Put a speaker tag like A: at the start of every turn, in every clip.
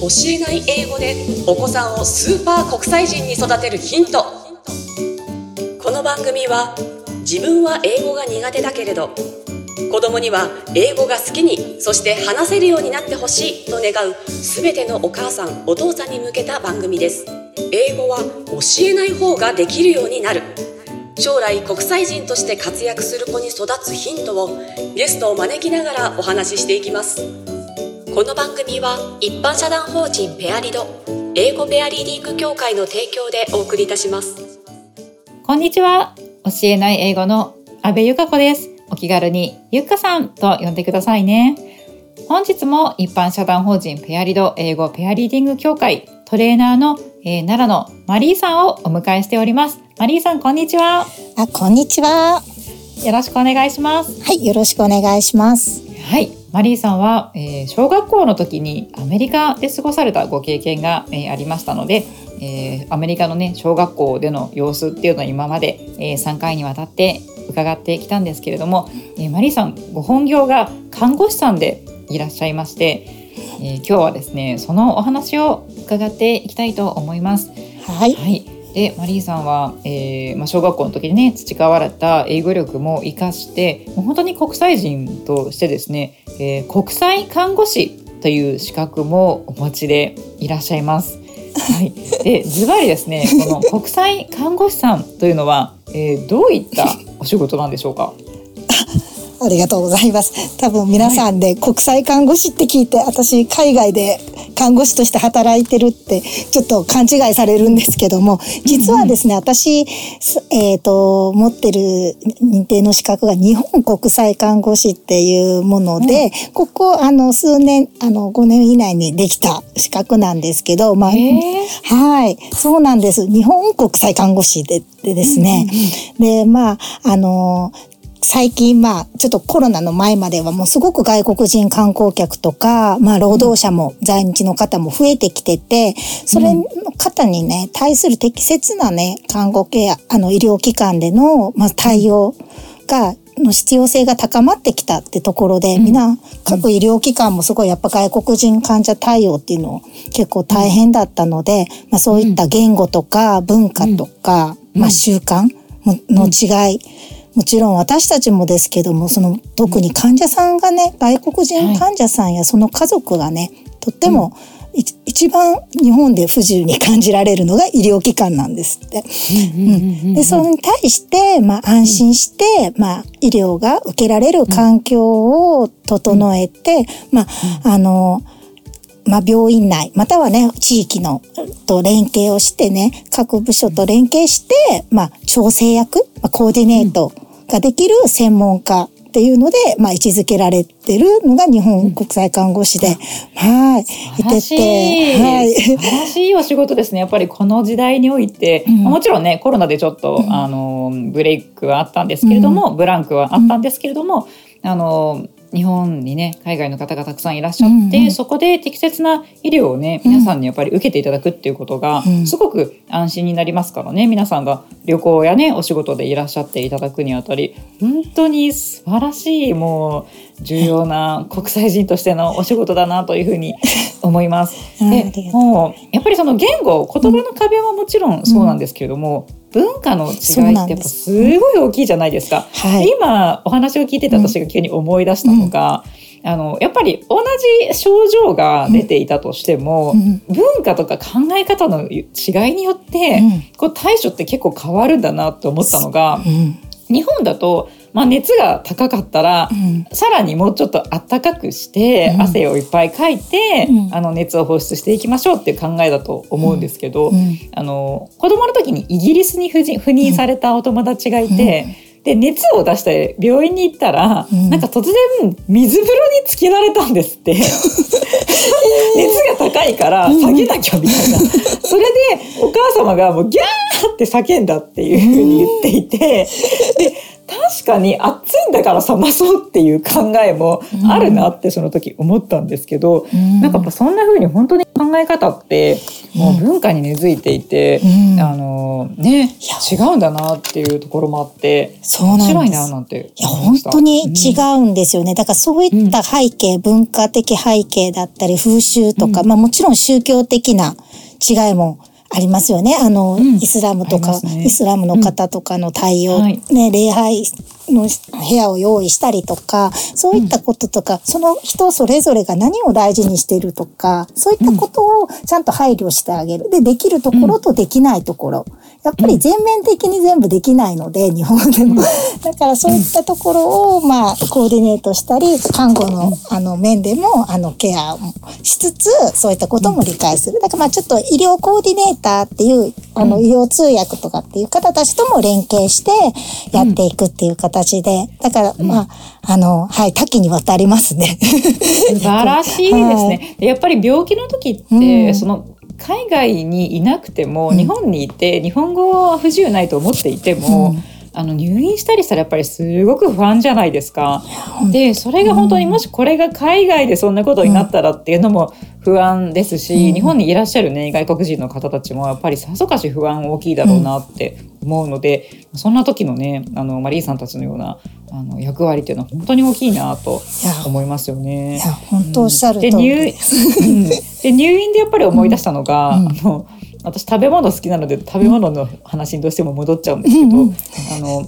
A: 教えない英語でお子さんをスーパー国際人に育てるヒント。この番組は自分は英語が苦手だけれど子供には英語が好きにそして話せるようになってほしいと願う全てのお母さんお父さんに向けた番組です。英語は教えない方ができるようになる。将来国際人として活躍する子に育つヒントをゲストを招きながらお話ししていきます。この番組は一般社団法人ペアリド英語ペアリーディング協会の提供でお送りいたします。
B: こんにちは。教えない英語の安部由香子です。お気軽にゆっかさんと呼んでくださいね。本日も一般社団法人ペアリド英語ペアリーディング協会トレーナーの、えー、奈良のマリーさんをお迎えしております。マリーさんこんにちは。
C: あこんにちは。
B: よろしくお願いします。
C: はいよろしくお願いします
B: はい。マリーさんは、えー、小学校の時にアメリカで過ごされたご経験が、えー、ありましたので、えー、アメリカのね小学校での様子っていうのは今まで、えー、3回にわたって伺ってきたんですけれども、えー、マリーさんご本業が看護師さんでいらっしゃいまして、えー、今日はですねそのお話を伺っていきたいと思います。
C: はい、
B: はいでマリーさんは、えーまあ、小学校の時にね培われた英語力も生かしてもう本当に国際人としてですね、えー、国際看護師という資格もお持ちでいらっしゃいます。はい、でズバリですねこの国際看護師さんというのは、えー、どういったお仕事なんでしょうか？
C: ありがとうございます。多分皆さんで国際看護師って聞いて、私海外で看護師として働いてるってちょっと勘違いされるんですけども、実はですね、私、えっ、ー、と、持ってる認定の資格が日本国際看護師っていうもので、うん、ここ、あの、数年、あの、5年以内にできた資格なんですけど、まあ、はい、そうなんです。日本国際看護師ででですね、うんうんうん、で、まあ、あの、最近まあちょっとコロナの前まではもうすごく外国人観光客とか、まあ労働者も在日の方も増えてきてて、それの方にね、対する適切なね、看護ケア、あの医療機関での、まあ、対応が、の必要性が高まってきたってところで、みん。な各医療機関もすごいやっぱ外国人患者対応っていうの結構大変だったので、まあそういった言語とか文化とか、まあ習慣の違い、もちろん私たちもですけどもその特に患者さんがね外国人患者さんやその家族がね、とっても、うん、一番日本で不自由に感じられるのが医療機関なんですって。でそれに対して、まあ、安心して、まあ、医療が受けられる環境を整えて、まああのまあ、病院内、またはね、地域のと連携をしてね、各部署と連携して、まあ、調整役、まあ、コーディネートができる専門家っていうので、まあ、位置づけられてるのが日本国際看護師で、うん、はい、い。てて、
B: はい。素晴らしいお仕事ですね。やっぱりこの時代において、うん、もちろんね、コロナでちょっと、うん、あの、ブレイクはあったんですけれども、ブランクはあったんですけれども、あの、日本にね海外の方がたくさんいらっしゃって、うんうん、そこで適切な医療をね皆さんにやっぱり受けていただくっていうことがすごく安心になりますからね。皆さんが旅行やねお仕事でいらっしゃっていただくにあたり本当に素晴らしいもう重要な国際人としてのお仕事だなというふうに思います。でもうやっぱりその言語言葉の壁はもちろんそうなんですけれども、うん文化の違いってやっぱすごい大きいじゃないですか。はい、今お話を聞いてた私が急に思い出したのが、うん、あのやっぱり同じ症状が出ていたとしても、うん、文化とか考え方の違いによって、こう対処って結構変わるんだなと思ったのが、日本だとまあ、熱が高かったら、うん、さらにもうちょっと暖かくして、うん、汗をいっぱいかいて、うん、あの熱を放出していきましょうっていう考えだと思うんですけど、あの子供の時にイギリスに赴任されたお友達がいて。で熱を出して病院に行ったら、うん、なんか突然水風呂につけられたんですって。熱が高いから下げなきゃみたいな、うん、それでお母様がもうギャーって叫んだっていうふうに言っていてでかに暑いんだから冷まそうっていう考えもあるなってその時思ったんですけど、うん、なんかそんな風に本当に考え方ってもう文化に根付いていて、うん、あのね違うんだなっていうところもあって
C: そうなん面白いななんていや本当に違うんですよね、だからそういった背景、文化的背景だったり風習とか、まあもちろん宗教的な違いもありますよね。あの、うん、イスラムとか、ね、イスラムの方とかの対応、うん。はい、ね、礼拝の部屋を用意したりとか、そういったこととか、うん、その人それぞれが何を大事にしているとか、そういったことをちゃんと配慮してあげる。で、できるところとできないところ。やっぱり全面的に全部できないので、日本でも。だからそういったところを、まあ、コーディネートしたり、看護の、あの、面でも、あの、ケアしつつ、そういったことも理解する。だからまあ、ちょっと医療コーディネーターっていう、あの、医療通訳とかっていう方たちとも連携してやっていくっていう形で、だから、まあ、あの、はい、多岐にわたりますね。
B: 素晴らしいですね。はい、やっぱり病気の時って、うん、その、海外にいなくても、日本にいて日本語は不自由ないと思っていても、あの入院したりしたらやっぱりすごく不安じゃないですか。でそれが本当にもしこれが海外でそんなことになったらっていうのも不安ですし、うん、日本にいらっしゃるね外国人の方たちもやっぱりさぞかし不安大きいだろうなって思うので、うん、そんな時のねあのマリーさんたちのようなあの役割っていうのは本当に大きいなと思いますよね。
C: いや本当おっしゃる通り、
B: うん、で入で入院でやっぱり思い出したのが、あの私食べ物好きなので食べ物の話にどうしても戻っちゃうんですけど、うん。うん、あの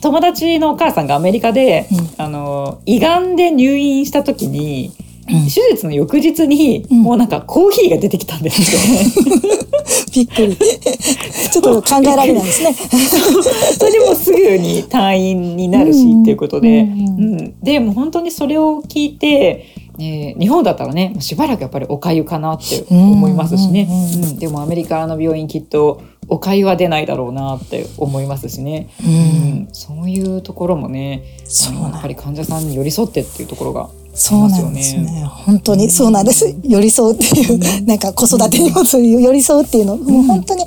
B: 友達のお母さんがアメリカで、うん、あの胃がんで入院した時に、うん、手術の翌日に、うん、もうなんかコーヒーが出てきたんですよ。ね。
C: びっくり。ちょっと考えられないですね。
B: それでもすぐに退院になるし、っていうことで、うんでも本当にそれを聞いてえー、日本だったらねしばらくやっぱりおかゆかなって思いますしね、うん、うん、でもアメリカの病院きっとおかゆは出ないだろうなって思いますしね、うん、うん、そういうところもねやっぱり患者さんに寄り添ってっていうところが
C: そうなんですね。本当にそうなんです。寄り添うっていう、うん、なんか子育てにもそういう寄り添うっていうの、もう本当に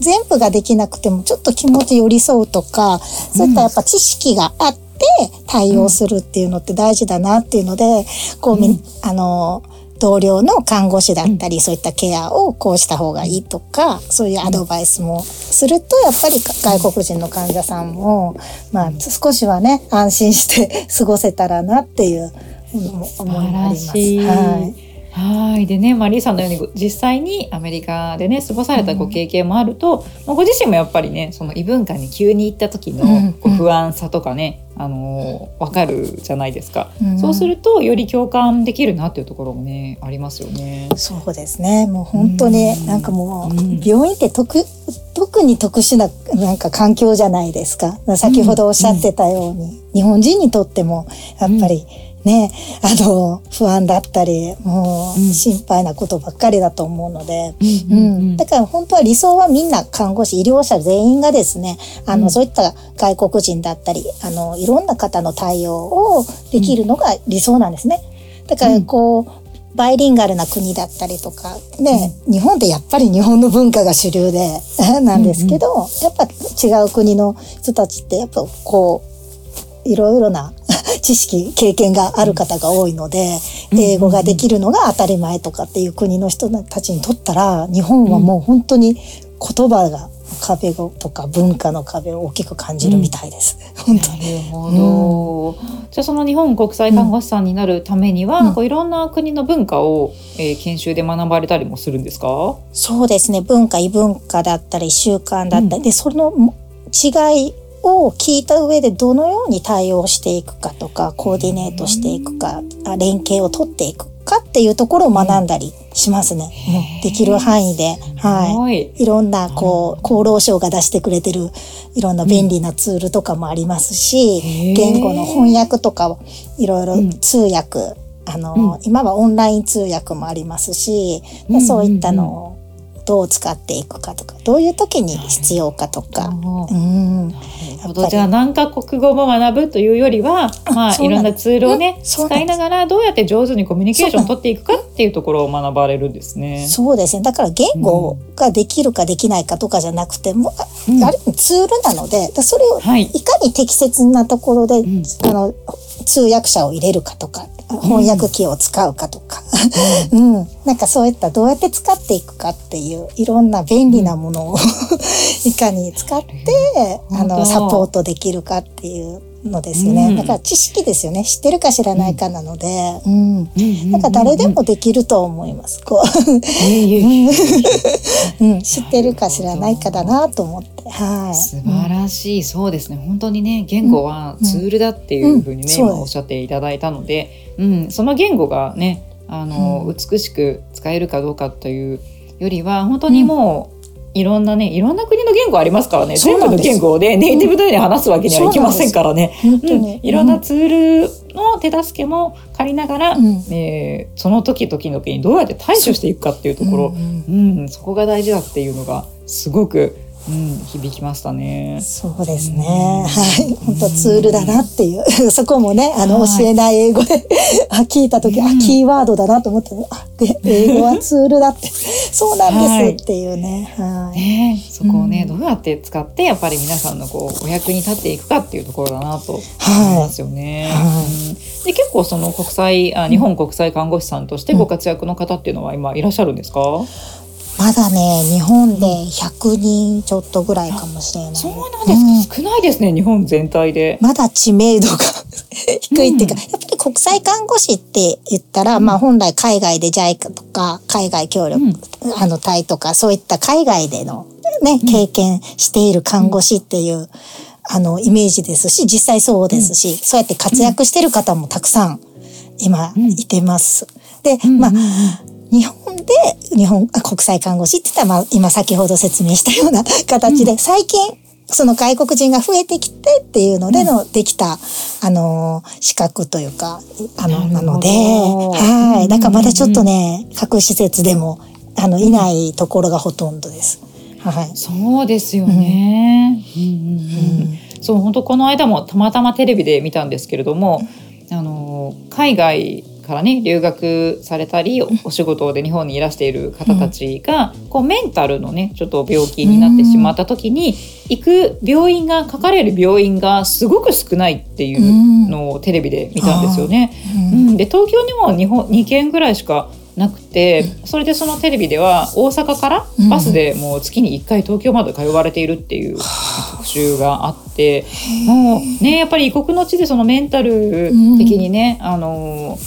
C: 全部ができなくてもちょっと気持ち寄り添うとか、そういったやっぱ知識があって対応するっていうのって大事だなっていうので、こう、うん、あの、同僚の看護師だったり、そういったケアをこうした方がいいとか、そういうアドバイスもすると、やっぱり外国人の患者さんも、まあ、少しはね、安心して 過ごせたらなっていう思います。はい。
B: はい。でねマリーさんのように実際にアメリカでね過ごされたご経験もあると、うん、ご自身もやっぱりねその異文化に急に行った時のこう不安さとかね、うん、あの分かるじゃないですか、うん、そうするとより共感できるなっていうところもねありますよね。
C: そうですね。もう本当になんかもう、病院って特特に特殊ななんか環境じゃないですか。先ほどおっしゃってたように、日本人にとってもやっぱり、ね、あの、不安だったり、もう心配なことばっかりだと思うので、うん。だから本当は理想はみんな看護師、医療者全員がですね、あの、うん、そういった外国人だったり、あの、いろんな方の対応をできるのが理想なんですね。だからこう、バイリンガルな国だったりとか、ね、うん、日本ってやっぱり日本の文化が主流で、なんですけど、うんうん、やっぱ違う国の人たちって、やっぱこう、いろいろな知識経験がある方が多いので、英語ができるのが当たり前とかっていう国の人たちにとったら日本はもう本当に言葉が壁とか文化の壁を大きく感じるみたいです。
B: うん、なるほど、うん、じゃあその日本国際看護師さんになるためには、うん、いろんな国の文化を、えー、研修で学ばれたりもするんですか？
C: そうですね。文化異文化だったり習慣だったり、でその違いを聞いた上でどのように対応していくかとかコーディネートしていくか連携を取っていくかっていうところを学んだりしますね。できる範囲で、はい、い。ろんなこう厚労省が出してくれてるいろんな便利なツールとかもありますし、言語の翻訳とかいろいろ通訳、あの、今はオンライン通訳もありますし、そういったのをどう使っていくかとかどういう時に必要かとか。うん。
B: じゃあ何カ国語も学ぶというよりは、まあ、いろんなツールをね使いながらどうやって上手にコミュニケーションを取っていくかっていうところを学ばれるんですね。
C: そうですね。だから言語ができるかできないかとかじゃなくても、うん、ある意味ツールなのでそれをい。かに適切なところで、はい、あの通訳者を入れるかとか翻訳機を使うかとか、うん、うん、なんかそういったどうやって使っていくかっていういろんな便利なものを いかに使って、あのサポートできるかっていうのですよね、うん、だから知識ですよね。知ってるか知らないかなので、うん、なんか誰でもできると思います。こう、うん、知ってるか知らないかだなと思って、はい、
B: 素晴らしい、そうですね。本当にね言語はツールだっていうふうにね、今おっしゃっていただいたので、うん、その言語がねあの、美しく使えるかどうかというよりは本当にもう、いろんなねいろんな国の言語ありますからね。全部の言語をねネイティブのように話すわけにはいきませんからね、うん、いろんなツールの手助けも借りながら、うん、えー、その時々の時にどうやって対処していくかっていうところ、うん、うん、そこが大事だっていうのがすごくうん、響きましたね。
C: そうですね。はい、本当ツールだなっていう、そこもね、あの、教えない英語であ聞いた時、あ、キーワードだなと思って、あ、英語はツールだって、そうなんですっていうね。はい。
B: ね、そこをね、どうやって使って、やっぱり皆さんのこうお役に立っていくかっていうところだなと思いますよね。はい、で、結構その国際あ、日本国際看護師さんとしてご活躍の方っていうのは今いらっしゃるんですか？
C: まだね日本で100人ちょっとぐらいかもしれない。
B: そうなんですか、うん、少ないですね日本全体で。
C: まだ知名度が。低いっていうか、うん、やっぱり国際看護師って言ったら、うん、まあ本来海外で JICA とか海外協力、あの隊とかそういった海外でのね、経験している看護師っていう、あのイメージですし実際そうですし、そうやって活躍してる方もたくさん今いてます。で、まあ日本で日本国際看護師って言ったら、まあ、今先ほど説明したような形で、最近その外国人が増えてきてっていうのでの、できた、あの、資格というか、あの、なので、はい。だからまだちょっとね、各施設でも、あの、いないところがほとんどです。はい。
B: そうですよね。うん。うん。うん。そう、本当この間もたまたまテレビで見たんですけれども、あの、海外からね留学されたりお仕事で日本にいらしている方たちが、うん、こうメンタルのねちょっと病気になってしまった時に、行く病院がかかれる病院がすごく少ないっていうのをテレビで見たんですよね。うん、で東京にも日本2軒ぐらいしかなくてそれでそのテレビでは大阪からバスでもう月に1回東京まで通われているっていう特集があってもうねやっぱり異国の地でそのメンタル的にね、あの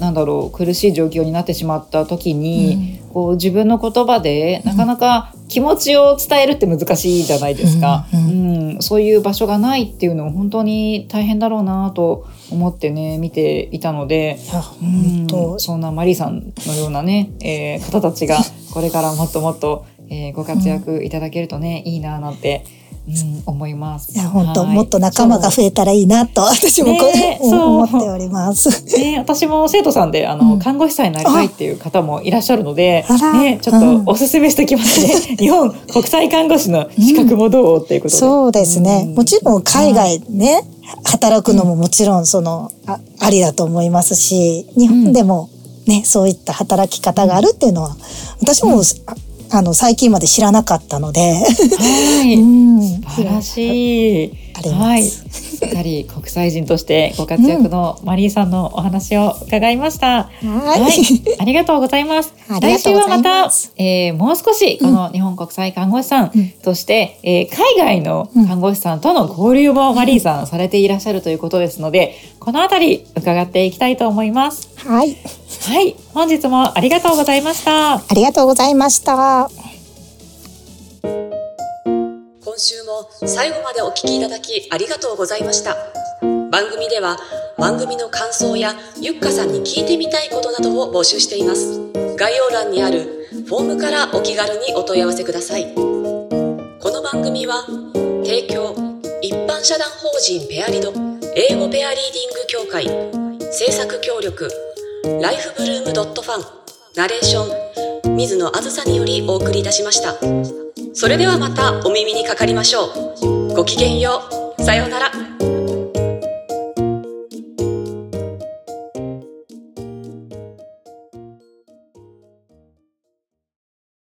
B: なんだろう苦しい状況になってしまった時に、うん、こう自分の言葉でなかなか気持ちを伝えるって難しいじゃないですか、うん、うん、そういう場所がないっていうのも本当に大変だろうなと思ってね見ていたので、うん、そんなマリーさんのようなね、えー、方たちがこれからもっともっと、えー、ご活躍いただけるとね、いいななんてうん、思います。
C: いや本当、もっと仲間が増えたらいいなと私もこれ、ね、思っております。
B: ね私も生徒さんであの、うん、看護師さんになりたいっていう方もいらっしゃるので、ねちょっとおすすめしてきますね。日本国際看護師の資格もどう、っていうことで。
C: そうですね。もちろん海外ね、働くのももちろんそのあありだと思いますし、日本でもね、そういった働き方があるっていうのは私も、あの最近まで知らなかったので、
B: はい、うん、素晴らしい。はい、しっかり国際人としてご活躍のマリーさんのお話を伺いました。はい、はい、ありがとうございます。来週はまた、えー、もう少しこの日本国際看護師さんとして、うん、えー、海外の看護師さんとの交流もマリーさんされていらっしゃるということですので、このあたり伺っていきたいと思います。
C: はい。
B: はい、本日もありがとうございました。
C: ありがとうございました。
A: 今週も最後までお聞きいただきありがとうございました。番組では番組の感想やゆっかさんに聞いてみたいことなどを募集しています。概要欄にあるフォームからお気軽にお問い合わせください。この番組は提供一般社団法人ペアリド英語ペアリーディング協会制作協力ライフブルームドットファンナレーション水野あずさによりお送りいたしましたそれではまたお耳にかかりましょう。ごきげんよう。さようなら。